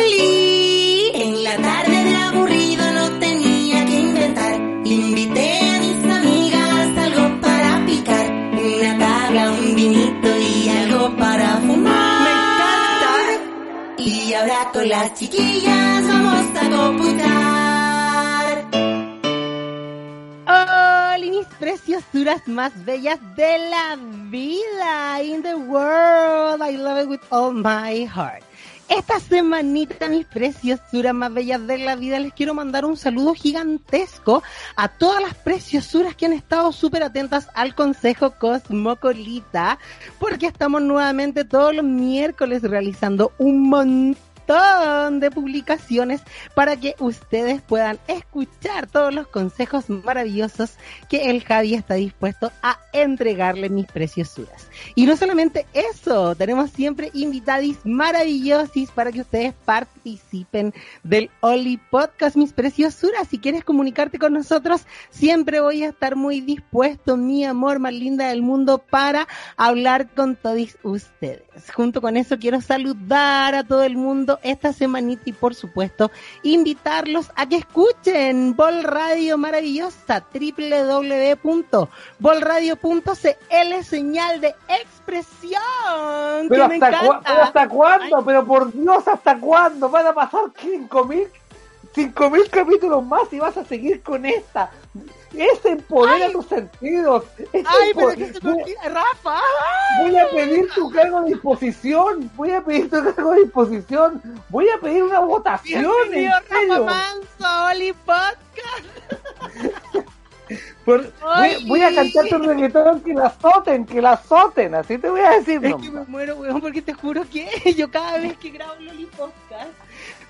¡Oli! En la tarde de aburrido no tenía que inventar. Invité a mis amigas algo para picar. Una tabla, un vinito y algo para fumar. ¡Me encanta! Y ahora con las chiquillas vamos a computar. Hola, mis preciosuras más bellas de la vida. In the world, I love it with all my heart. Esta semanita, mis preciosuras más bellas de la vida, les quiero mandar un saludo gigantesco a todas las preciosuras que han estado súper atentas al Consejo Cosmocolita, porque estamos nuevamente todos los miércoles realizando un montón de publicaciones para que ustedes puedan escuchar todos los consejos maravillosos que el Javi está dispuesto a entregarle mis preciosuras. Y no solamente eso, tenemos siempre invitadis maravillosis para que ustedes participen del Oli Podcast, mis preciosuras. Si quieres comunicarte con nosotros, siempre voy a estar muy dispuesto, mi amor más linda del mundo, para hablar con todos ustedes. Junto con eso quiero saludar a todo el mundo esta semanita y por supuesto invitarlos a que escuchen Vol Radio maravillosa www.volradio.cl señal de expresión Pero que me hasta, encanta. pero hasta cuándo, Ay. pero por Dios, ¿hasta cuándo? Van a pasar cinco mil, cinco mil capítulos más y vas a seguir con esta. Es empodera Ay. tus sentidos. Es Ay, pero que se me olvida, Rafa. voy a pedir tu cargo de disposición. Voy a pedir tu cargo de disposición. Voy a pedir una votación. Bienvenido, Rafa. Manso, Oli Podcast. Por- voy, voy a cantarte un reggaetón que la azoten, que la azoten. Así te voy a decir. Es nomás. que me muero, weón, porque te juro que yo cada vez que grabo Loli Podcast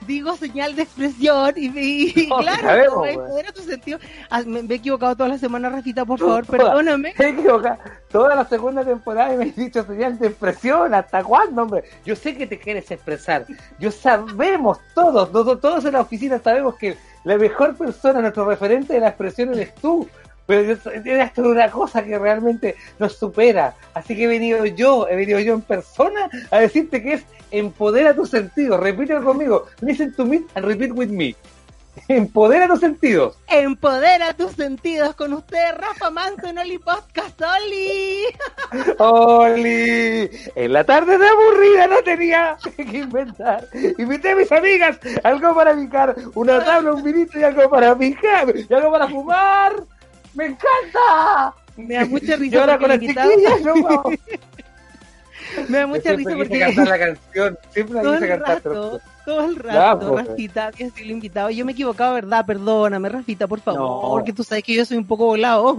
digo señal de expresión y, y- y No, claro, sabemos, no, era tu sentido. Ah, me, me he equivocado toda la semana, Rafita, por favor, perdóname. He equivocado. Toda la segunda temporada y me has dicho señal de expresión. ¿Hasta cuándo, hombre? Yo sé que te quieres expresar. Yo sabemos, todos, nosotros todos en la oficina sabemos que la mejor persona, nuestro referente de la expresión eres tú. Pero es una cosa que realmente nos supera. Así que he venido yo, he venido yo en persona a decirte que es empodera tus sentidos. Repite conmigo. Listen to me and repeat with me. Empodera tus sentidos. Empodera tus sentidos con usted, Rafa Manso en Oli Podcast, Oli. Oli, en la tarde de aburrida no tenía que inventar. Invité a mis amigas algo para picar, una tabla, un vinito y algo para picar, y algo para fumar. ¡Me encanta! Me da mucha Y risa ahora porque con las chiquillas, no me da mucha risa porque cantar la canción, siempre la todo quise el cantar. rato, todo el Ya, rato, pues. Rafita, que soy el invitado. Yo me he equivocado, ¿verdad? Perdóname, Rafita, por favor, No. porque tú sabes que yo soy un poco volado.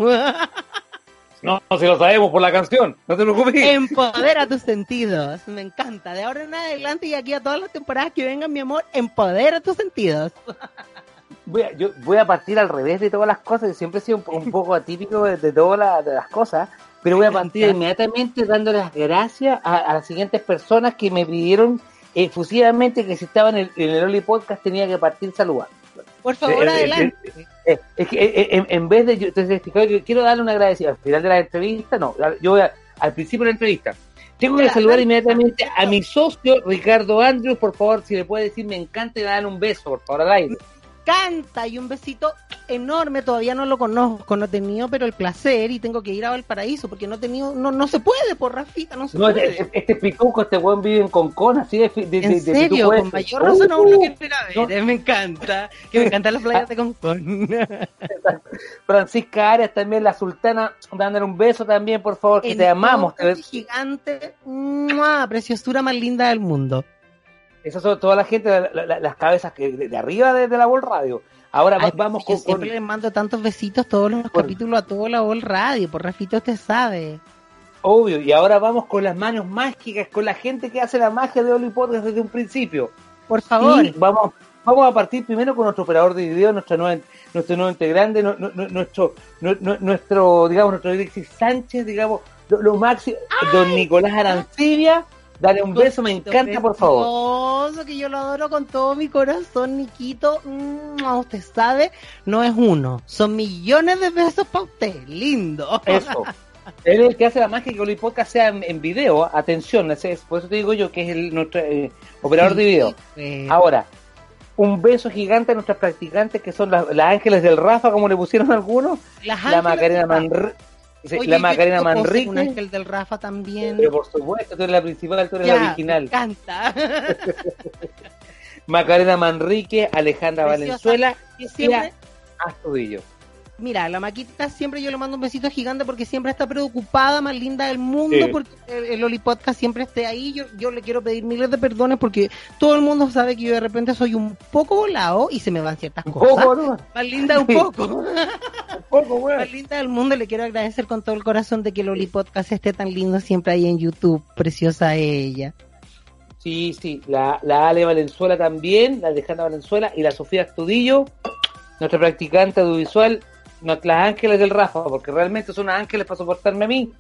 No, no, si lo sabemos por la canción, no te preocupes. Empodera tus sentidos. Me encanta. De ahora en adelante y aquí a todas las temporadas que vengan, mi amor, empodera tus sentidos. voy a, yo voy a partir al revés de todas las cosas. Siempre he sido un, un poco atípico de, de todas la- las cosas, pero voy a partir inmediatamente dando las gracias a, a las siguientes personas que me pidieron efusivamente que si estaban en el, en el Oli Podcast tenía que partir saludando. Por favor, Eh, eh, adelante. Eh, es que eh, eh, en, en vez de yo, entonces quiero darle un agradecimiento al final de la entrevista, no, yo voy a- al principio de la entrevista. Tengo que saludar inmediatamente a mi socio Ricardo Andrews, por favor, si le puede decir me encanta y darle un beso, por favor, al aire. Canta y un besito enorme. Todavía no lo conozco, no he tenido, pero el placer y tengo que ir a Valparaíso porque no he tenido, no, no se puede, por Rafita, no se No, puede. este, este pituco, este buen vive en Concón, así de, de, en de serio, con ese. mayor razón aún lo quiero ir a ver. Me encanta. Que me encantan las playas de Concón. Francisca Arias también, la sultana, dándole un beso también, por favor, que te amamos. te- gigante, ¡mua! preciosura más linda del mundo. Esas son toda la gente, la- la- las cabezas que de, de arriba de, de la Vol Radio. Ahora Ay, vamos yo con, con- siempre les mando tantos besitos todos los Con- capítulos a todo la Vol Radio, por Rafito usted sabe. Obvio, y ahora vamos con las manos mágicas, con la gente que hace la magia de Oli Podcast desde un principio. Por favor. Y vamos, vamos a partir primero con nuestro operador de video, nuestro nuevo, nuestro nuevo integrante, nu- nu- nu- nuestro, nu- nu- nuestro, digamos, nuestro Alexis Sánchez, digamos, lo, lo máximo, don Nicolás Arancibia, dale un beso, me encanta, por favor. Que yo lo adoro con todo mi corazón, Niquito. Mm, usted sabe, no es uno, son millones de besos para usted. Lindo. Eso. Él es el que hace la magia que el podcast sea en, en video. Atención, ese es- por eso te digo yo que es el nuestro eh, operador de video. Eh, Ahora, un beso gigante a nuestras practicantes que son las, las ángeles del Rafa, como le pusieron algunos. las La Macarena del Manrique. Oye, la Macarena Manrique. Un ángel del Rafa también. Pero por supuesto, tú eres la principal, tú eres Ya, la Me original. encanta. Macarena Manrique, Alejandra Preciosa. Valenzuela Y siempre, Astudillo. Mira, la maquita siempre yo le mando un besito gigante porque siempre está preocupada, más linda del mundo, Sí. porque el, el Oli Podcast siempre esté ahí. Yo, yo le quiero pedir miles de perdones porque todo el mundo sabe que yo de repente soy un poco volado y se me van ciertas cosas. poco, ¿no? Más linda un poco. Un poco, weón. Más linda del mundo. Le quiero agradecer con todo el corazón de que el Oli Podcast esté tan lindo siempre ahí en YouTube. Preciosa ella. Sí, sí, la, la Ale Valenzuela también, la Alejandra Valenzuela y la Sofía Astudillo, nuestra practicante audiovisual, no- las ángeles del Rafa, porque realmente son ángeles para soportarme a mí.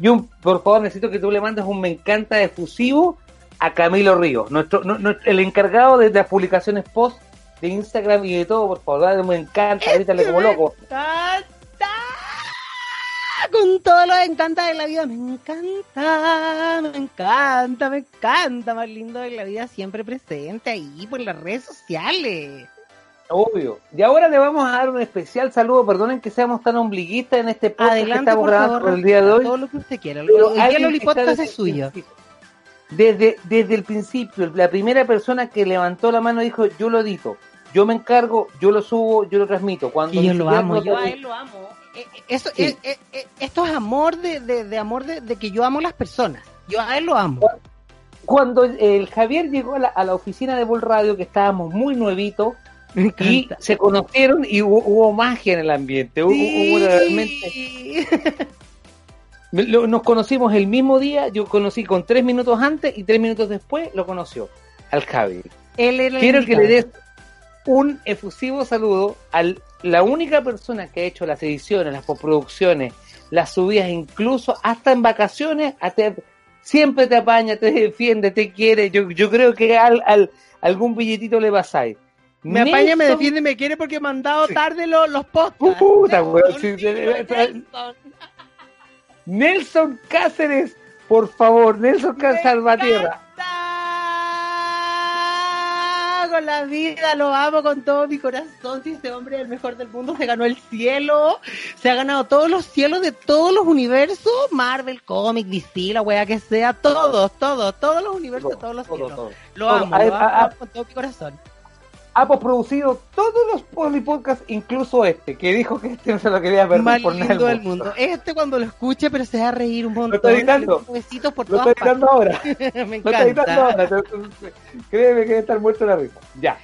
Y un, por favor, necesito que tú le mandes un me encanta efusivo a Camilo Ríos, nuestro, nu- nu- el encargado de las publicaciones post de Instagram y de todo, por favor, dale me encanta, grítale como loco. encanta. Con todo lo que encanta de la vida, me encanta, me encanta, me encanta, más lindo de la vida siempre presente ahí por las redes sociales. Obvio. Y ahora le vamos a dar un especial saludo, perdonen que seamos tan ombliguistas en este podcast que Adelante, estamos por grabando favor, por el día de hoy. todo lo que usted quiera. Pero el Oli que está Podcast desde es suyo. Desde, desde el principio, la primera persona que levantó la mano dijo, yo lo edito, yo me encargo, yo lo subo, yo lo transmito. Cuando Y yo lo amo, yo a él lo amo. Eh, eh, Sí. eh, eh, esto es amor de, de, de amor de, de que yo amo las personas. Yo a él lo amo. Cuando el Javier llegó a la, a la oficina de Vol Radio, que estábamos muy nuevitos, Me y se conocieron y hubo, hubo magia en el ambiente. Hubo, hubo realmente... Nos conocimos el mismo día, yo conocí con tres minutos antes y tres minutos después lo conoció al Javi. Él era el Quiero que le des un efusivo saludo a la única persona que ha hecho las ediciones, las postproducciones, las subidas, incluso hasta en vacaciones, a te- siempre te apaña, te defiende, te quiere. Yo, yo creo que al, al- algún billetito le pasáis. Me apaña, me Nelson- defiende, me quiere porque he mandado Sí. tarde los, los podcasts. Puta, weón, sí, de sí, sí. Nelson. Nelson Cáceres, por favor, Nelson Cáceres Salvatierra. Con la vida, lo amo con todo mi corazón. Si ese hombre es el mejor del mundo, se ganó el cielo, se ha ganado todos los cielos de todos los universos, Marvel, Comic, DC, la wea que sea, todos, todos, todos los universos, todos los Todo, cielos. todo. Lo Todo. amo, A- lo amo a- a- con todo mi corazón. Ha postproducido todos los polipodcasts, incluso este, que dijo que este no se lo quería Más por nada. lindo del mundo. Este cuando lo escuche, pero se va a reír un montón. está editando. Besitos por Lo todas está editando ahora. Me Lo está editando encanta. ahora. Créeme que debe estar muerto la risa. Ya.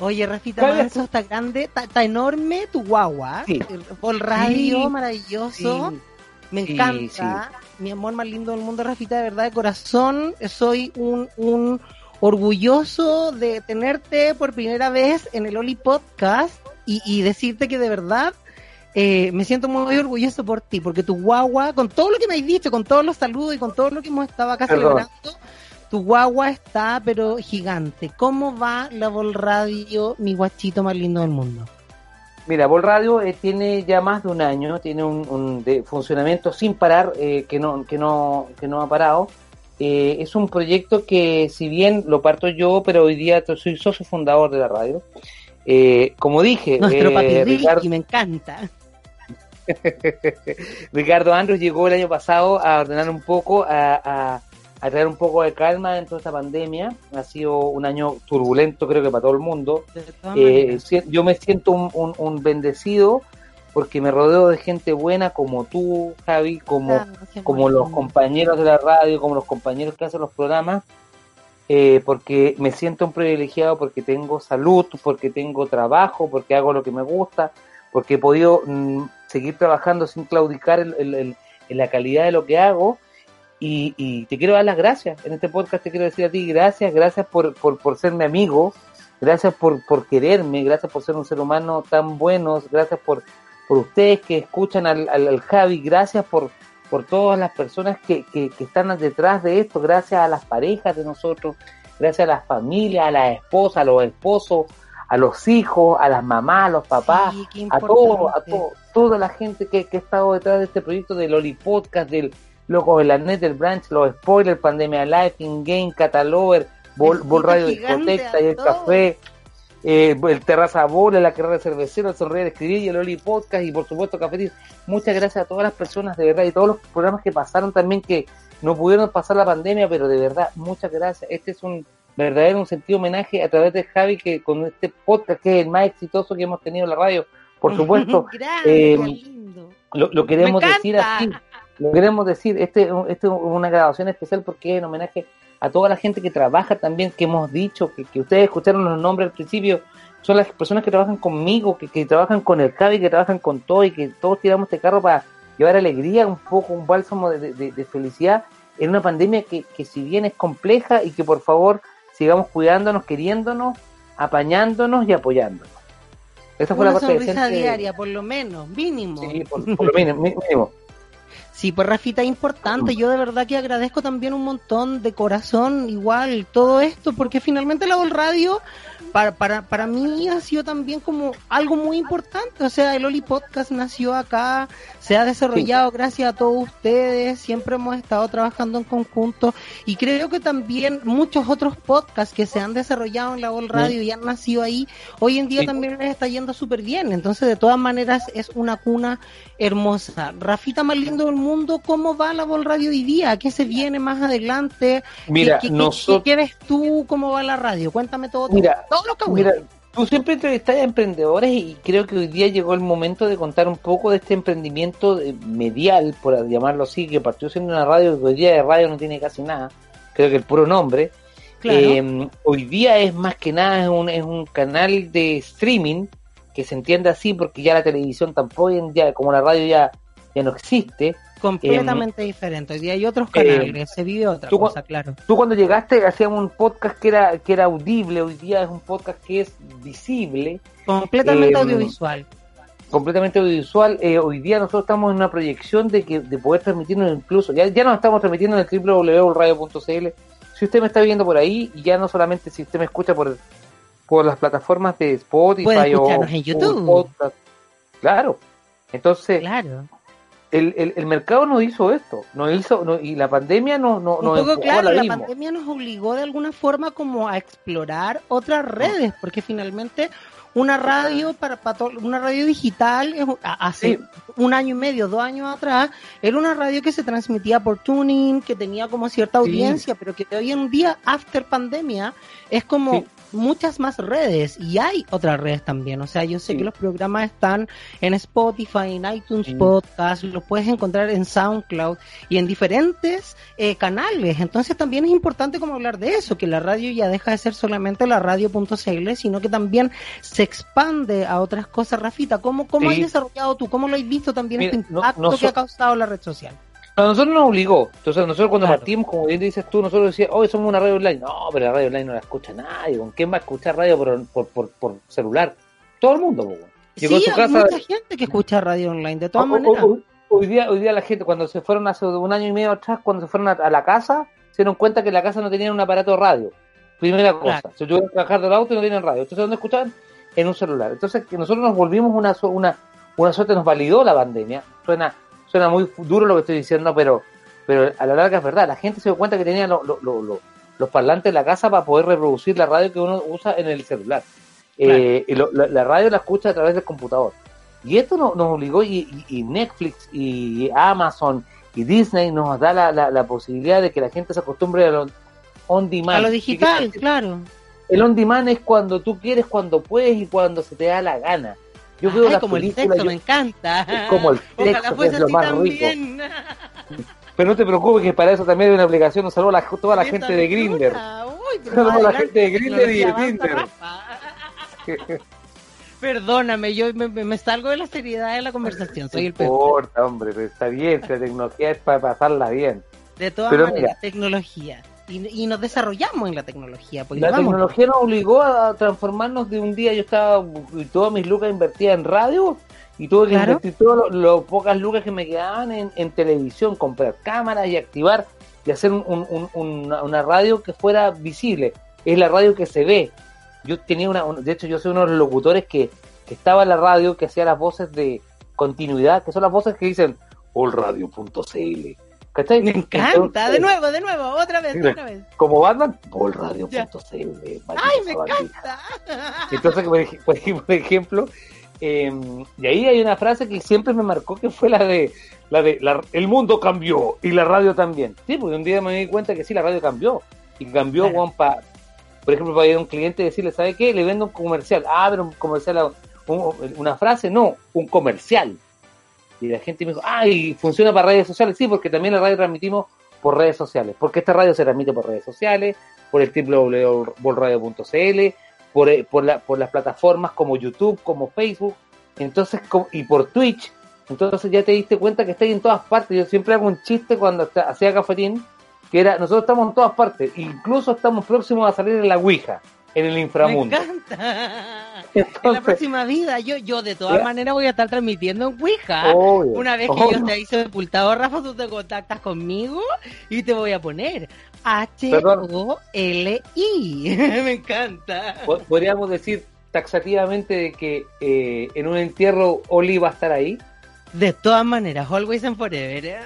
Oye, Rafita. Manso, está grande, está, está enorme tu guagua. Sí. Por radio, Sí. maravilloso. Sí. Me encanta. Mi amor más lindo del mundo, Rafita, de verdad, de corazón. Soy un, un orgulloso de tenerte por primera vez en el Oli Podcast y, y decirte que de verdad eh, me siento muy orgulloso por ti, porque tu guagua, con todo lo que me has dicho, con todos los saludos y con todo lo que hemos estado acá Perdón. celebrando, tu guagua está, pero gigante. ¿Cómo va la Vol Radio, mi guachito más lindo del mundo? Mira, Vol Radio eh, tiene ya más de un año, tiene un, un de funcionamiento sin parar, eh, que no que no que no ha parado. Eh, es un proyecto que, si bien lo parto yo, pero hoy día soy socio fundador de la radio. Eh, como dije, Nuestro eh, papi Ricky, Ricardo, me encanta. Ricardo Andros llegó el año pasado a ordenar un poco, a, a, a traer un poco de calma dentro de esta pandemia. Ha sido un año turbulento, creo que para todo el mundo. Eh, yo me siento un, un- un bendecido porque me rodeo de gente buena como tú, Javi, como, Gracias, como los compañeros de la radio, como los compañeros que hacen los programas, eh, porque me siento un privilegiado porque tengo salud, porque tengo trabajo, porque hago lo que me gusta, porque he podido mm, seguir trabajando sin claudicar en, en- en- en la calidad de lo que hago y, y te quiero dar las gracias. En este podcast te quiero decir a ti gracias, gracias por, por, por ser mi amigo, gracias por, por quererme, gracias por ser un ser humano tan bueno, gracias por, por ustedes que escuchan al, al, al Javi, gracias por, por todas las personas que, que, que están detrás de esto, gracias a las parejas de nosotros, gracias a las familias, a las esposas, a los esposos, a los hijos, a las mamás, a los papás, Sí, a todo, a todo, toda la gente que, que ha estado detrás de este proyecto del Oli Podcast, del Locos de la Net, del Branch, los spoilers, Pandemia Life, In Game, Catalover, Bol, Bol Radio Discoteca y el. Café, eh, el Terraza Bola, la carrera de cervecero, el Sonreír Escribir y el Oli Podcast y por supuesto Cafetín. Muchas gracias a todas las personas de verdad y todos los programas que pasaron también que no pudieron pasar la pandemia, pero de verdad, muchas gracias. Este es un verdadero, un sentido homenaje a través de Javi que con este podcast que es el más exitoso que hemos tenido en la radio, por supuesto, Grande, eh, lindo. lo, lo queremos decir así. Lo queremos decir, este, este es una grabación especial porque es en homenaje a toda la gente que trabaja también, que hemos dicho, que, que ustedes escucharon los nombres al principio, son las personas que trabajan conmigo, que, que trabajan con el Javi, que trabajan con todo y que todos tiramos este carro para llevar alegría, un poco, un bálsamo de, de- de felicidad en una pandemia que, que si bien es compleja y que por favor sigamos cuidándonos, queriéndonos, apañándonos y apoyándonos. Esa fue Una la parte sonrisa diaria, por lo menos, mínimo. Sí, por, por lo mínimo. mínimo. Sí, pues Rafita, importante. Yo de verdad que agradezco también un montón de corazón, igual, todo esto, porque finalmente la Vol Radio, para, para, para mí ha sido también como algo muy importante. O sea, el Oli Podcast nació acá, se ha desarrollado gracias a todos ustedes, siempre hemos estado trabajando en conjunto y creo que también muchos otros podcasts que se han desarrollado en la Vol Radio y han nacido ahí, hoy en día Sí. también les está yendo súper bien. Entonces, de todas maneras, es una cuna hermosa. Rafita más lindo del mundo, ¿cómo va la Vol Radio hoy día? ¿Qué se viene más adelante? Mira, ¿Qué, qué- nosotros- qué- qué ves tú? ¿Cómo va la radio? Cuéntame todo. Mira, todo Mira, tú siempre entrevistas a emprendedores y creo que hoy día llegó el momento de contar un poco de este emprendimiento eh, medial, por llamarlo así, que partió siendo una radio que hoy día de radio no tiene casi nada, creo que el puro nombre. Claro. Eh, hoy día es más que nada es un, es un canal de streaming que se entiende así porque ya la televisión tampoco, día, como la radio ya, ya no existe. completamente diferente. Hoy día hay otros eh, canales, se vive otra tú cosa, claro. Tú cuando llegaste hacíamos un podcast que era, que era audible, hoy día es un podcast que es visible. Completamente eh, audiovisual. completamente audiovisual. Eh, hoy día nosotros estamos en una proyección de que de poder transmitirnos incluso, ya, ya nos estamos transmitiendo en el www.radio.cl. Si usted me está viendo por ahí, y ya no solamente si usted me escucha por, por las plataformas de Spotify o en YouTube. Podcast. Claro. Entonces, Claro. El, el, el mercado nos hizo esto, nos hizo, no- y la pandemia nos, nos, Un poco claro, la pandemia nos obligó de alguna forma como a explorar otras redes, porque finalmente una radio para, para una radio digital hace Sí. un año y medio, dos años atrás, era una radio que se transmitía por tuning, que tenía como cierta Sí. audiencia, pero que hoy en día, after pandemia, es como Sí. Muchas más redes y hay otras redes también. O sea, yo sé Sí. que los programas están en Spotify, en iTunes Sí. Podcast, los puedes encontrar en SoundCloud y en diferentes eh, canales. Entonces también es importante como hablar de eso, que la radio ya deja de ser solamente la radio.cl, sino que también se expande a otras cosas. Rafita, ¿cómo, cómo Sí. has desarrollado tú? ¿Cómo lo has visto también Mira, este impacto no que so- ha causado la red social? A nosotros nos obligó. Entonces, nosotros cuando Claro. partimos, como bien dices tú, nosotros decíamos, hoy somos una radio online. No, pero la radio online no la escucha nadie. ¿Con quién va a escuchar radio por, por, por, por celular? Todo el mundo. Llegó sí, a su hay casa. mucha gente que escucha radio online, de todas Hoy- maneras. hoy, hoy día, hoy día la gente, cuando se fueron hace un año y medio atrás, cuando se fueron a, a la casa, se dieron cuenta que en la casa no tenían un aparato de radio. Primera cosa. Claro. Se tuvieron que bajar del auto y no tenían radio. Entonces, ¿dónde escuchaban? En un celular. Entonces, que nosotros nos volvimos una, una, una suerte, nos validó la pandemia. Suena, suena muy duro lo que estoy diciendo, pero, pero a la larga es verdad. La gente se dio cuenta que tenía lo- lo- lo- lo- los parlantes en la casa para poder reproducir la radio que uno usa en el celular. Eh, y lo- la, la radio la escucha a través del computador. Y esto no- nos obligó, y, y- y Netflix, y Amazon, y Disney nos da la, la, la posibilidad de que la gente se acostumbre a lo on demand. a lo ¿Qué digital, claro. El on demand es cuando tú quieres, cuando puedes y cuando se te da la gana. Yo veo Ay, como el películas, sexo, yo- me encanta. es como el sexo, que es lo más rico. también. Pero no te preocupes que para eso también hay una aplicación. Un saludo a la- toda la gente de Grinder. Uy, pero Saludos a la gente de Grindr y de Tinder. Perdóname, yo me, me- salgo de la seriedad de la conversación, soy el No peor. importa, hombre, pero está bien, la tecnología es para pasarla bien. De todas Pero maneras, mira. tecnología. Y, y nos desarrollamos en la tecnología. Pues La vamos. tecnología nos obligó a transformarnos de un día. Yo estaba, y todas mis lucas invertidas en radio y tuve que Claro. invertir todas las pocas lucas que me quedaban en, en televisión, comprar cámaras y activar y hacer un- un- un- una, una radio que fuera visible. Es la radio que se ve. Yo tenía una, un- de hecho, yo soy uno de los locutores que, que estaba en la radio que hacía las voces de continuidad, que son las voces que dicen allradio.cl. ¿Cachai? Me encanta. De nuevo, de nuevo, otra vez, otra vez. Como Batman. Ya. maldito ¡Ay, me encanta! Entonces, por ej- por ej- por ejemplo, eh, y ahí hay una frase que siempre me marcó que fue la de, la de la- el mundo cambió y la radio también. Sí, porque un día me di cuenta que sí, la radio cambió. Y cambió, Claro. Juan, pa- por ejemplo, para ir a un cliente y decirle, ¿sabe qué? Le vendo un comercial. Ah, pero un comercial, un- una frase, no, un comercial. Y la gente me dijo, ah, y funciona para redes sociales. Sí, porque también la radio transmitimos por redes sociales. Porque esta radio se transmite por redes sociales, por el www.bolradio.cl, por, eh, por, la, por las plataformas como YouTube, como Facebook, entonces y por Twitch. Entonces ya te diste cuenta que está ahí en todas partes. Yo siempre hago un chiste cuando hacía cafetín, que era, nosotros estamos en todas partes, incluso estamos próximos a salir en la Ouija, en el Me inframundo. En la próxima vida, yo, yo de todas Ya. maneras voy a estar transmitiendo en Ouija. obvio, Una vez que obvio. yo esté ahí sepultado, Rafa, tú te contactas conmigo y te voy a poner H-O-L-I. Me encanta. Po- podríamos decir taxativamente de que eh, en un entierro Oli va a estar ahí. De todas maneras, always and forever.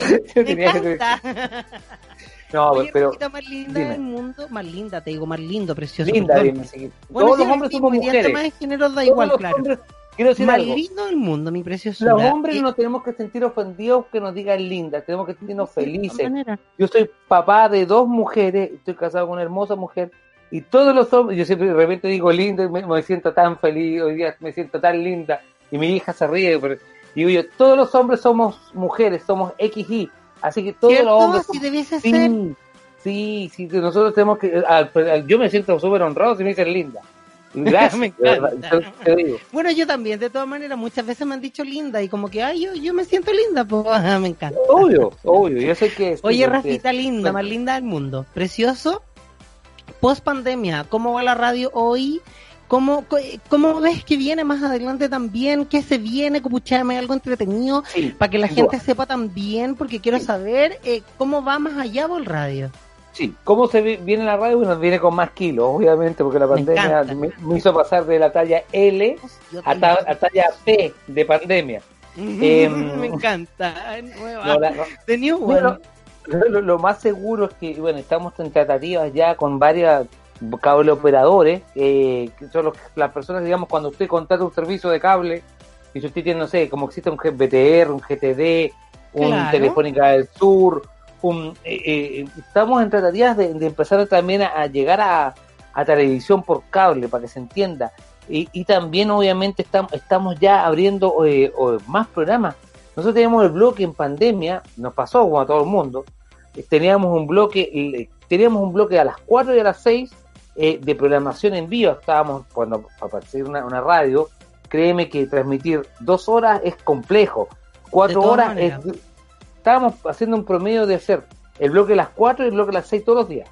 Me Tenía que- encanta. no, Oye, pero Rosita, más linda dime. del mundo, más linda, te digo, más lindo, precioso. linda, dime, sí. Bueno, Todos los hombres somos mujeres. tema de género da Todos igual, los claro. hombres- quiero decir Más algo. lindo del mundo, mi preciosura. Los hombres Y- no tenemos que sentir ofendidos que nos digan lindas, tenemos que sentirnos Sí, felices. Yo soy papá de dos mujeres, estoy casado con una hermosa mujer, y todos los hombres, yo siempre de repente digo lindo y me, me siento tan feliz, hoy día me siento tan linda, y mi hija se ríe, pero digo yo, todos los hombres somos mujeres, somos XY, así que todos ¿Cierto? los hombres somos- debiese ser. Sí, sí, sí, nosotros tenemos que, al- al- yo me siento súper honrado si me dicen linda. Gracias, Me yo te digo. Bueno, yo también, de todas maneras, muchas veces me han dicho linda y como que, ay, yo, yo me siento linda, pues me encanta. Obvio, obvio, yo sé que... Oye, Rafita, linda, más linda del mundo. Precioso. Post pandemia, ¿cómo va la radio hoy? ¿Cómo, ¿Cómo ves que viene más adelante también? ¿Qué se viene? Escucharme algo entretenido Sí, para que la gente sepa también, porque quiero saber eh, cómo va más allá por el radio. Sí, ¿cómo se vi- viene la radio? Bueno, viene con más kilos, obviamente, porque la Me pandemia me, me hizo pasar de la talla L a, ta- a talla P de pandemia. em, me encanta. Nueva. No, la- The new one. Bueno, lo, lo- lo más seguro es que, bueno, estamos en tratativas ya con varias cable operadores, eh, que son los- las personas, digamos, cuando usted contrata un servicio de cable, y si usted tiene, no sé, como existe un BTR, un GTD, un Claro. Telefónica del Sur, un, eh, eh, estamos en tratativas de, de empezar también a, a llegar a, a televisión por cable, para que se entienda. Y, y también, obviamente, estamos, estamos ya abriendo eh, más programas. Nosotros teníamos el bloque en pandemia, nos pasó como a todo el mundo, teníamos un bloque, teníamos un bloque a las 4 y a las 6 eh, de programación en vivo. Estábamos, cuando para partir una, una radio, créeme que transmitir dos horas es complejo. Cuatro horas maneras. es, estábamos haciendo un promedio de hacer el bloque a las 4 y el bloque a las 6 todos los días.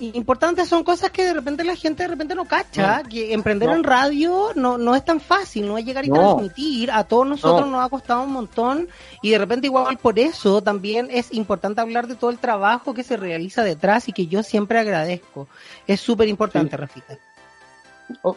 Importantes son cosas que de repente la gente de repente no cacha, que emprender No. en radio no, no es tan fácil, no es llegar y No. transmitir, a todos nosotros No. nos ha costado un montón y de repente igual por eso también es importante hablar de todo el trabajo que se realiza detrás y que yo siempre agradezco. Es súper importante, Sí. Rafita.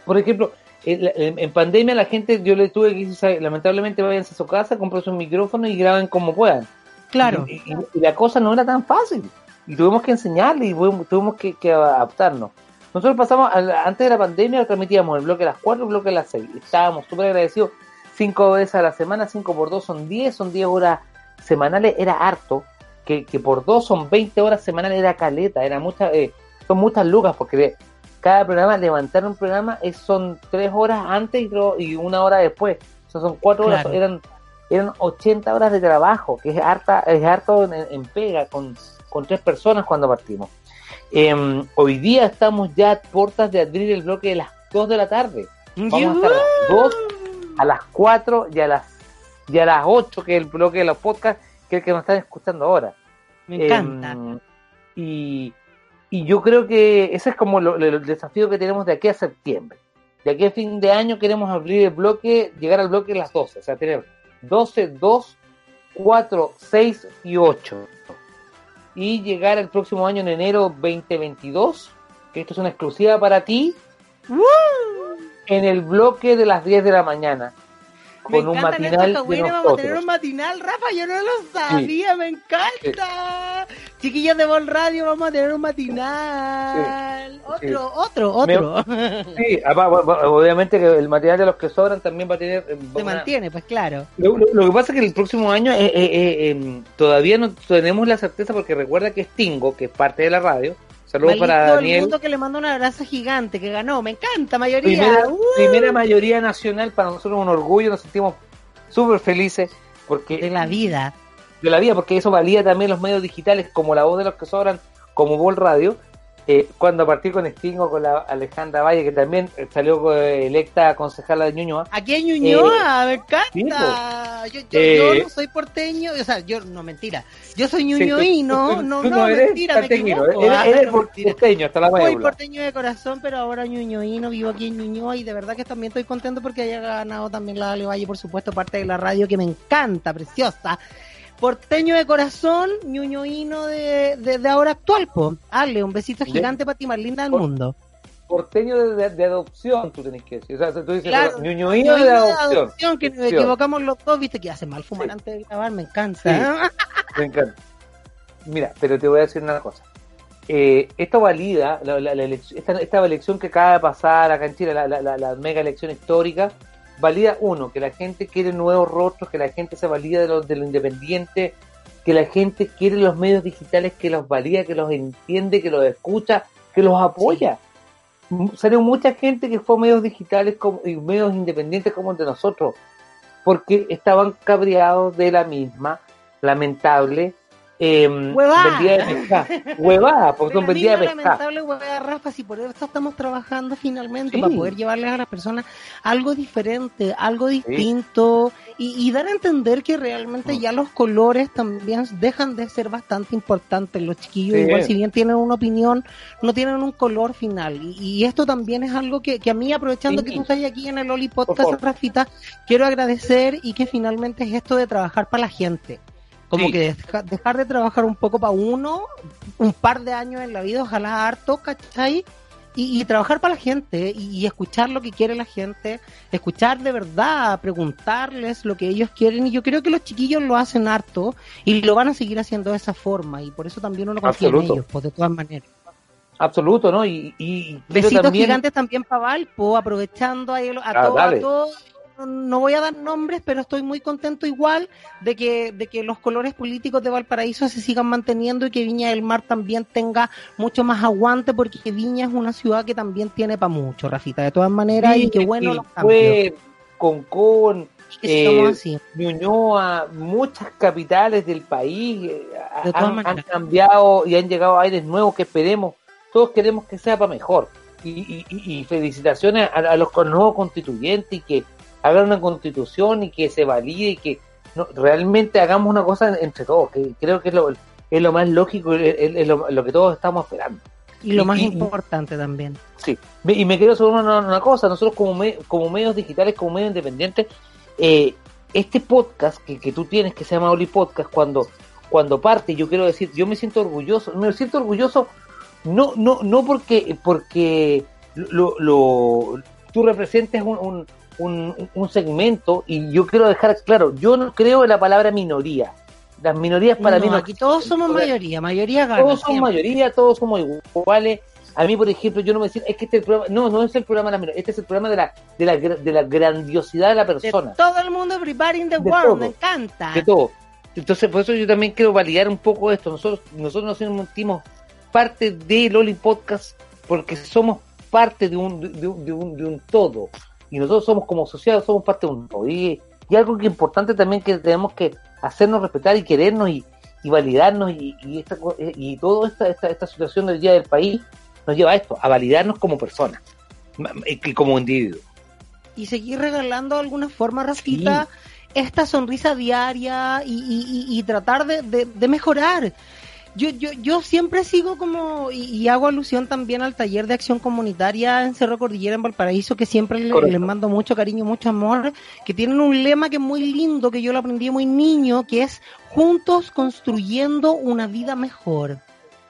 Por ejemplo, en, en- en pandemia la gente, yo le tuve que decir, lamentablemente váyanse a su casa, compren un micrófono y graben como puedan. Claro. Y, y- y la cosa no era tan fácil. Y tuvimos que enseñarle y tuvimos, que, que adaptarnos. Nosotros pasamos, al- antes de la pandemia, transmitíamos el bloque a las 4 y el bloque a las 6. Estábamos súper agradecidos. Cinco veces a la semana, 5 por 2 son 10, son 10 horas semanales, era harto. Que, que por 2 son 20 horas semanales, era caleta, era mucha, eh, son muchas lucas, porque cada programa, levantar un programa es, son 3 horas antes y, una hora después. O sea, son 4 horas, Claro. eran, eran 80 horas de trabajo, que es harta, es harto en, en pega, con, con tres personas cuando partimos. Em, hoy día estamos ya a puertas de abrir el bloque de las 2 de la tarde. Vamos a estar a las 2, a las 4 y a las, y a las 8, que es el bloque de los podcasts, que es el que nos están escuchando ahora. Me encanta. Em, y, y yo creo que ese es como lo- lo- el desafío que tenemos de aquí a septiembre. De aquí a fin de año queremos abrir el bloque, llegar al bloque a las 12, o sea, tener 12, 2, 4, 6 y 8. Y llegar el próximo año en enero 2022, que esto es una exclusiva para ti, en el bloque de las 10 de la mañana. Me Con un encanta, Néstor matinal vamos a tener un matinal, Rafa, yo no lo sabía, me encanta. Chiquillos de Vol Radio, vamos a tener un matinal. Otro, otro, otro. Sí, apa- apa- obviamente que el material de los que sobran también va a tener... eh, Se una- mantiene, pues claro. Lo, lo- lo que pasa es que el próximo año eh, eh, eh, em, todavía no tenemos la certeza porque recuerda que es Tingo, que es parte de la radio. Saludos para el Daniel. mundo que le manda un abrazo gigante, que ganó, me encanta, mayoría. Primera, Uh, primera mayoría nacional, para nosotros un orgullo, nos sentimos súper felices porque de la vida. de la vida, porque eso valía también los medios digitales, como la voz de los que sobran, como Vol Radio. Eh, cuando partí con Stingo, con la Alejandra Valle, que también eh, salió eh, electa concejala de Ñuñoa. Aquí en Ñuñoa, me encanta. Yo, yo, Eh, yo no soy porteño, o sea, yo, no, mentira. Yo soy ñuñoíno, tú- no, tú no, eres mentira, me equivoco. eres, ah, eres no, mentira. porteño, hasta la Soy porteño de corazón, pero ahora ñuñoíno, vivo aquí en Ñuñoa y de verdad que también estoy contento porque haya ganado también la Ale Valle, por supuesto, parte de la radio que me encanta, preciosa. Porteño de corazón, ñuñoíno de, de, de ahora actual, po. Ale, un besito gigante para ti, más linda del Por- mundo. porteño de, de- de adopción, tú tenés que decir. O sea, tú dices, Claro, ñuñoíno de adopción. que nos equivocamos los dos, viste que hace mal fumar Sí. antes de grabar, me encanta. Me encanta. Mira, pero te voy a decir una cosa. Eh, esto valida, la, la- la elec- esta, esta elección que acaba de pasar acá en Chile, la, la- la- la mega elección histórica, valida uno, que la gente quiere nuevos rostros, que la gente se valida de lo, de lo independiente, que la gente quiere los medios digitales, que los valida, que los entiende, que los escucha, que los apoya. M- Salió mucha gente que fue a medios digitales como, y medios independientes como el de nosotros, porque estaban cabreados de la misma lamentable eh, Huevada. vendida de pesca. Huevada, porque son Pero vendidas de pesca. lamentable huevada, Rafa, si por eso estamos trabajando finalmente Sí. para poder llevarles a las personas algo diferente, algo distinto y, y dar a entender que realmente Mm. ya los colores también dejan de ser bastante importantes. Los chiquillos, Sí. igual si bien tienen una opinión, no tienen un color final. Y, y esto también es algo que, que a mí, aprovechando Sí. que tú estás aquí en el Oli Podcast. Rafita, quiero agradecer y que finalmente es esto de trabajar para la gente. Como Sí. que deja- dejar de trabajar un poco para uno, un par de años en la vida, ojalá harto, ¿cachai? Y, y trabajar para la gente y, y escuchar lo que quiere la gente, escuchar de verdad, preguntarles lo que ellos quieren. Y yo creo que los chiquillos lo hacen harto y lo van a seguir haciendo de esa forma. Y por eso también uno confía en ellos, pues de todas maneras. Absoluto, ¿no? Y, Besitos también- gigantes también para Valpo, aprovechando ahí a, Ah, a todos. No- voy a dar nombres, pero estoy muy contento igual de que, de que los colores políticos de Valparaíso se sigan manteniendo y que Viña del Mar también tenga mucho más aguante, porque Viña es una ciudad que también tiene para mucho, Rafita, de todas maneras, y que bueno los cambios. Concón, eh. Ñuñoa, muchas capitales del país eh, De han, han cambiado y han llegado aires nuevos que esperemos, todos queremos que sea para mejor. Y, y- felicitaciones a, a los nuevos constituyentes y que hagan una constitución y que se valide y que no, realmente hagamos una cosa entre todos, que creo que es lo, es lo más lógico, es, es- lo, lo que todos estamos esperando. Y lo y- más y- importante también. Sí, y me quiero asegurar una, una cosa, nosotros como, me- como medios digitales, como medios independientes, eh, este podcast que, que tú tienes, que se llama Oli Podcast, cuando, cuando parte, yo quiero decir, yo me siento orgulloso, me siento orgulloso no, no, no porque, porque lo, lo- tú representes un, un, un- un segmento y yo quiero dejar claro, yo no creo en la palabra minoría. Las minorías para No, mí no aquí todos somos mayoría, mayoría gana. todos somos mayoría, todos somos iguales. A mí, por ejemplo, yo no me decir, es que este es el programa, no, no es el programa de la minoría, este es el programa de la, de la, de la grandiosidad de la De persona, todo el mundo, everybody in the De world, todo. me encanta. de todo. Entonces, por eso yo también quiero validar un poco esto. Nosotros, nosotros nos sentimos parte de Loli Podcast porque somos parte de un, de, un, de un, de un todo. Y nosotros somos como sociedad, somos parte de un todo. Y, y algo que importante también que tenemos que hacernos respetar y querernos y, y validarnos y, y, esta, co- y toda esta, esta, esta situación del día del país nos lleva a esto, a validarnos como personas y como individuos. y seguir regalando de alguna forma, Rafita, esta sonrisa diaria y, y- y- y tratar de, de- de mejorar. Yo, yo, yo siempre sigo como, y, y hago alusión también al taller de acción comunitaria en Cerro Cordillera en Valparaíso, que siempre le- les mando mucho cariño, mucho amor, que tienen un lema que es muy lindo, que yo lo aprendí muy niño, que es juntos construyendo una vida mejor.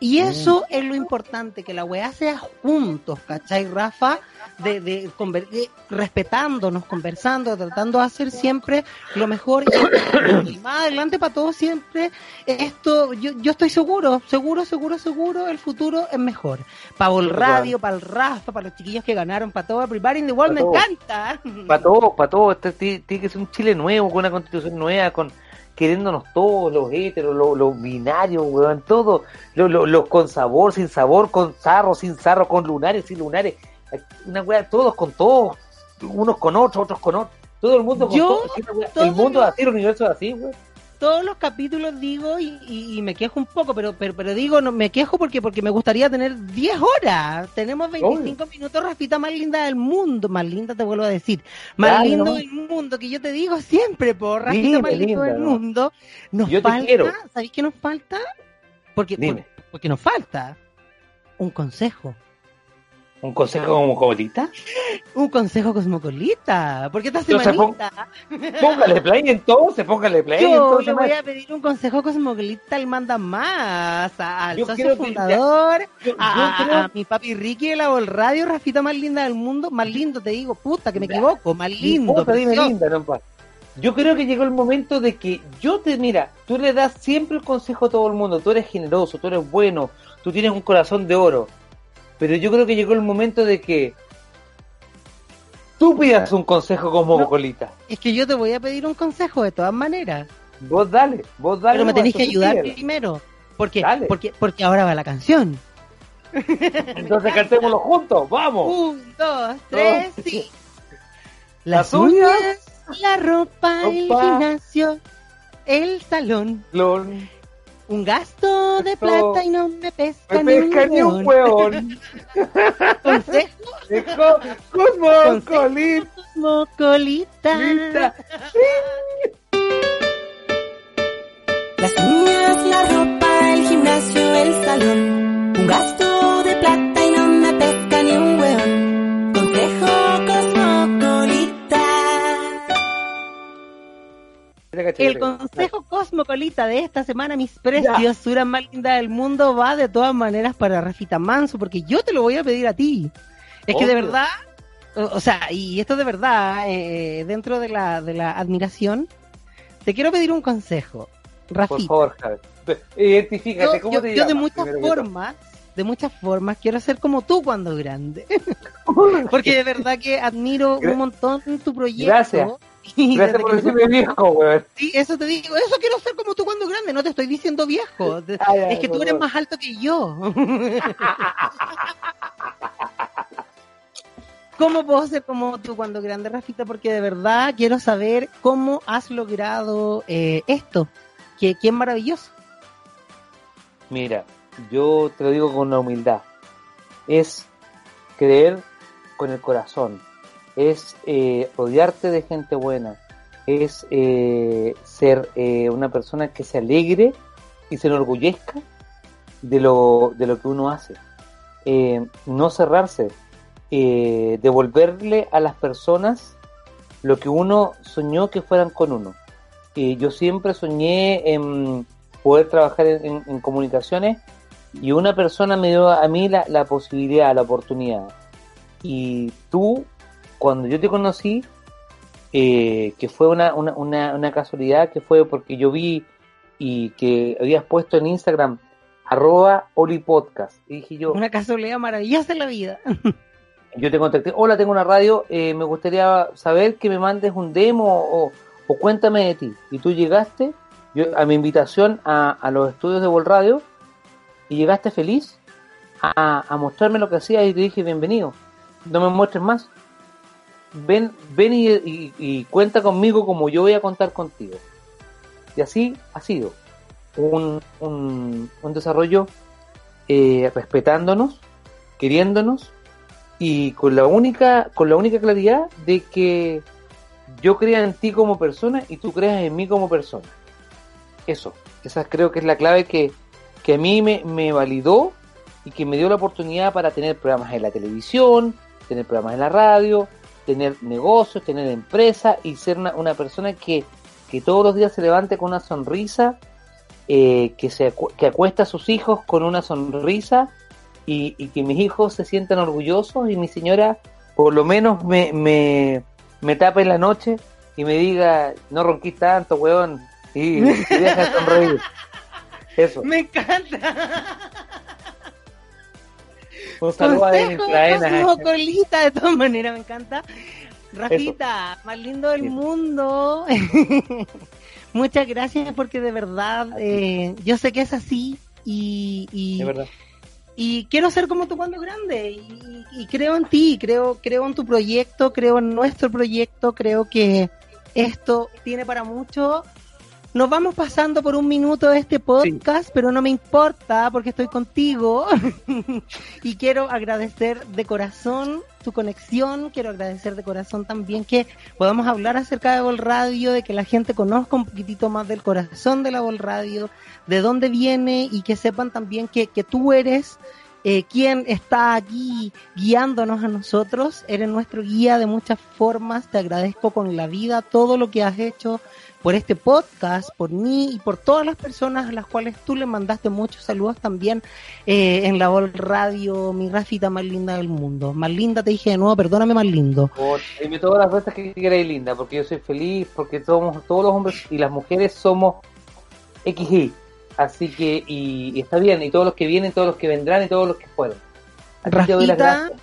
Y eso es lo importante, que la weá sea juntos, ¿cachai, Rafa? De, de, conver- de- respetándonos, conversando, tratando de hacer siempre lo mejor y, y más adelante para todos siempre esto, yo, yo estoy seguro, seguro, seguro, seguro, el futuro es mejor. Para el Total. radio, para el Rafa, para los chiquillos que ganaron, para todo, Everybody in the World, Pa' me todo. encanta. Para todo, para todo. Este ti- tiene que ser un Chile nuevo, con una constitución nueva, con queriéndonos todos, los héteros, los, los binarios, weón, todos, los, los, los con sabor, sin sabor, con sarro, sin sarro, con lunares, sin lunares. Una weá, todos con todos, unos con otros, otros con otros. Todo el mundo con Yo, todo. Es que una weá- todo el mundo es así, el universo es así, weón. Todos los capítulos digo y, y- y me quejo un poco, pero, pero, pero digo, no, me quejo porque, porque me gustaría tener 10 horas. Tenemos 25 minutos, Rafita más linda del mundo. Más linda te vuelvo a decir. Más Claro. lindo del mundo, que yo te digo siempre, por Rafita Dime, más lindo linda, del ¿no? mundo. Nos Yo falta. ¿sabéis qué nos falta? Porque, Dime. porque nos falta un consejo. Un consejo como colita. Un consejo cosmocolita. Porque esta Entonces, semanita Póngale play entonces, póngale play yo entonces. le voy a pedir un consejo cosmocolita al manda más, al Yo socio que fundador, Yo- a, yo a- creo- a mi papi Ricky de la Vol Radio, Rafita más linda del mundo, más lindo te digo, puta que me equivoco, más lindo, Puta, dime linda, no, pa. Yo creo que llegó el momento de que yo te, mira, tú le das siempre el consejo a todo el mundo, tú eres generoso, tú eres bueno, tú tienes un corazón de oro, pero yo creo que llegó el momento de que tú pidas un consejo como No. bocolita. Es que yo te voy a pedir un consejo de todas maneras, Vos dale, vos dale. pero me tenéis que ayudar primero, porque, Dale. porque, porque ahora va la canción. Entonces cantémoslo juntos, vamos. Un, dos, tres, Dos. sí. Las Las uñas, uñas, la ropa, el gimnasio, el salón. Un gasto de Esto- plata y no me pesca, me pesca ni un hueón. Consejo Dijo, Cosmo, colita. mocolita. Las uñas, la ropa, el gimnasio, el salón. Un gasto de plata y no me pesca ni un El consejo cosmocolita de esta semana, mis preciosuras más lindas del mundo, va de todas maneras para Rafita Manso, porque yo te lo voy a pedir a ti. Es que de verdad, o, o sea, y esto de verdad, eh, dentro de la, de la admiración, te quiero pedir un consejo. Por Rafita. favor, Javi. Identifícate, yo, ¿cómo yo- te yo de muchas formas, de muchas formas, quiero ser como tú cuando grande. Porque de verdad que admiro un montón tu proyecto. Gracias. Gracias por decirme viejo, weón. Sí, eso te digo, eso quiero ser como tú cuando grande, no te estoy diciendo viejo. Ay, ay, es que tú eres más alto que yo. ¿Cómo puedo ser como tú cuando grande, Rafita? Porque de verdad quiero saber cómo has logrado eh, esto, que, que es maravilloso. Mira, yo te lo digo con una humildad. Es creer con el corazón. Es eh, rodearte de gente buena. Es eh, ser eh, una persona que se alegre y se enorgullezca de lo, de lo que uno hace. Eh, no cerrarse. Devolverle a las personas lo que uno soñó que fueran con uno. Yo siempre soñé en poder trabajar en, en- en comunicaciones y una persona me dio a mí la, la posibilidad, la oportunidad. Y tú, cuando yo te conocí, eh, que fue una, una, una, una casualidad, que fue porque yo vi y que habías puesto en Instagram arroba olipodcast. Y dije yo, Una casualidad maravillosa en la vida. yo te contacté, hola, tengo una radio, eh, me gustaría saber que me mandes un demo o, o cuéntame de ti. Y tú llegaste yo, a mi invitación a, a los estudios de Vol Radio y llegaste feliz a, a mostrarme lo que hacías y te dije, bienvenido, no me muestres más. Ven, ven y, y- y cuenta conmigo como yo voy a contar contigo. Y así ha sido. Un, un, un desarrollo eh, respetándonos, queriéndonos y con la única con la única claridad de que yo crea en ti como persona y tú creas en mí como persona. Eso. Esa creo que es la clave que que a mí me, me validó y que me dio la oportunidad para tener programas en la televisión, tener programas en la radio, tener negocios, tener empresa y ser una, una persona que, que todos los días se levante con una sonrisa, eh, que, se, acu- que acuesta a sus hijos con una sonrisa y, y que mis hijos se sientan orgullosos y mi señora por lo menos me, me, me tape en la noche y me diga, no ronquís tanto, weón, y, y deja de sonreír. Eso. Me encanta. Un saludo a Denis consejo, colita, de todas maneras, me encanta. Rafita, más lindo del Sí. mundo. Muchas gracias porque de verdad eh, yo sé que es así y, y quiero ser como tú cuando grande y, y creo en ti, creo creo en tu proyecto, creo en nuestro proyecto, creo que esto tiene para mucho. Nos vamos pasando por un minuto de este podcast, pero no me importa porque estoy contigo. Y quiero agradecer de corazón tu conexión, quiero agradecer de corazón también que podamos hablar acerca de Vol Radio, de que la gente conozca un poquitito más del corazón de la Vol Radio, de dónde viene y que sepan también que, que tú eres eh, quien está aquí guiándonos a nosotros, eres nuestro guía de muchas formas, te agradezco con la vida todo lo que has hecho por este podcast, por mí y por todas las personas a las cuales tú le mandaste muchos saludos también eh, en la Vol Radio, mi Rafita más linda del mundo. Más linda te dije de nuevo, perdóname más lindo. Por- Dime todas las veces que queráis linda, porque yo soy feliz, porque somos, todos los hombres y las mujeres somos XY. Así que, y, y está bien, y todos los que vienen, todos los que vendrán y todos los que fueron. Así te doy las gracias.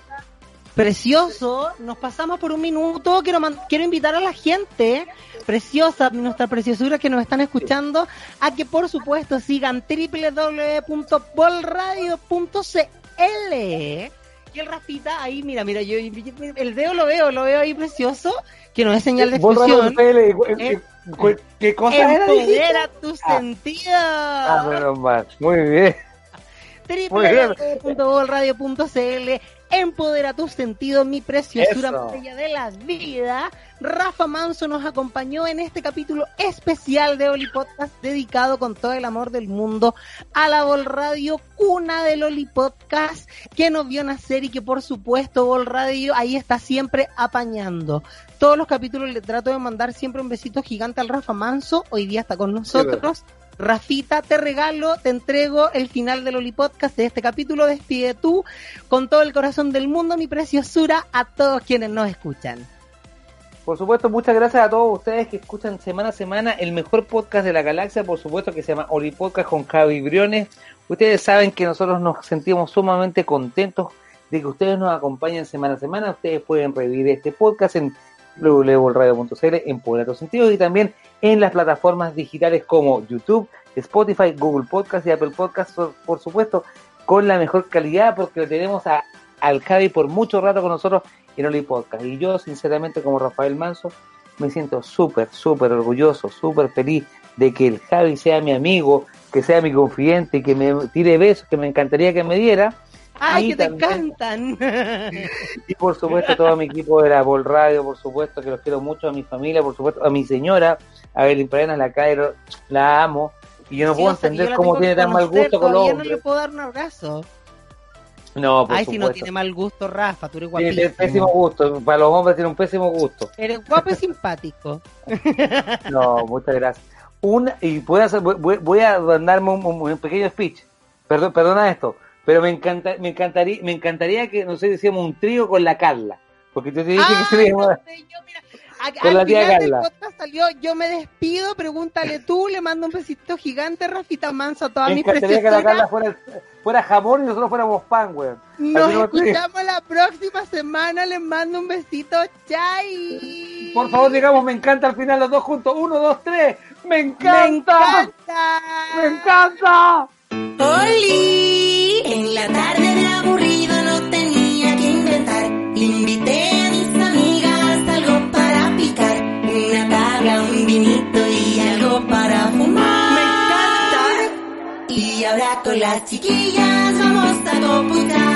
Precioso, nos pasamos por un minuto, quiero quiero invitar a la gente preciosa, nuestra preciosura que nos están escuchando, a que por supuesto sigan www.bolradio.cl y el Rafita ahí, mira, mira, yo el dedo lo veo, lo veo ahí precioso, que no es señal de expresión. Rafael, ¿qué- Eh, qué- ¿Qué cosa? Empodera tu Ah. sentido. Ah, menos mal. Muy bien. www.bolradio.cl Empodera tu sentido, mi preciosura bella de la vida. Rafa Manso nos acompañó en este capítulo especial de Oli Podcast dedicado con todo el amor del mundo a la Vol Radio, cuna del Oli Podcast, que nos vio nacer y que por supuesto Vol Radio ahí está siempre apañando. Todos los capítulos le trato de mandar siempre un besito gigante al Rafa Manso. Hoy día está con nosotros. Rafita, te regalo, te entrego el final del Oli Podcast de este capítulo. Despide tú con todo el corazón del mundo, mi preciosura, a todos quienes nos escuchan. Por supuesto, muchas gracias a todos ustedes que escuchan semana a semana el mejor podcast de la galaxia, por supuesto que se llama Oli Podcast con Javi Briones. Ustedes saben que nosotros nos sentimos sumamente contentos de que ustedes nos acompañen semana a semana. Ustedes pueden revivir este podcast en www.radio.cl, en Poder Sentidos y también en las plataformas digitales como YouTube, Spotify, Google Podcast y Apple Podcast, por, supuesto, con la mejor calidad porque lo tenemos a, al Javi por mucho rato con nosotros en Oli Podcast. Y yo, sinceramente, como Rafael Manso, me siento súper, súper orgulloso, súper feliz de que el Javi sea mi amigo, que sea mi confidente, que me tire besos, que me encantaría que me diera. ¡Ay, que te encantan! Y por supuesto todo mi equipo de la Vol Radio, por supuesto que los quiero mucho, a mi familia, por supuesto, a mi señora, a Belín Parenas, la Cairo, la amo. Y yo no puedo o sea, entender cómo tiene tan mal gusto con los no le puedo dar un abrazo. No, por Ay, si no tiene mal gusto, Rafa, tú eres Tiene guapísimo. pésimo gusto, para los hombres tiene un pésimo gusto. Eres guapo y simpático. No, muchas gracias. Una, y voy a, hacer- voy, voy a mandarme un, un- un pequeño speech. Perdón, perdona esto, pero me encanta, me encantaría, me encantaría que, no sé, decíamos un trío con la Carla. Porque tú te dije Ay, que sería no sé, yo, mira, a- Con al la tía final del Carla. podcast salió, yo me despido, pregúntale tú, le mando un besito gigante, Rafita Manso, a toda me mi encantaría que la. Carla fuera, fuera jamón y nosotros fuéramos pan, weón. Nos escuchamos la próxima semana, les mando un besito, chai. Por favor, digamos, me encanta al final los dos juntos. Uno, dos, tres. ¡Me Me encanta! encanta. ¡Me encanta! Oli, en la tarde de aburrido no tenía que inventar. Invité a mis amigas algo para picar. Una tabla, un vinito y algo para fumar. Me encanta. Y ahora con las chiquillas vamos a computar.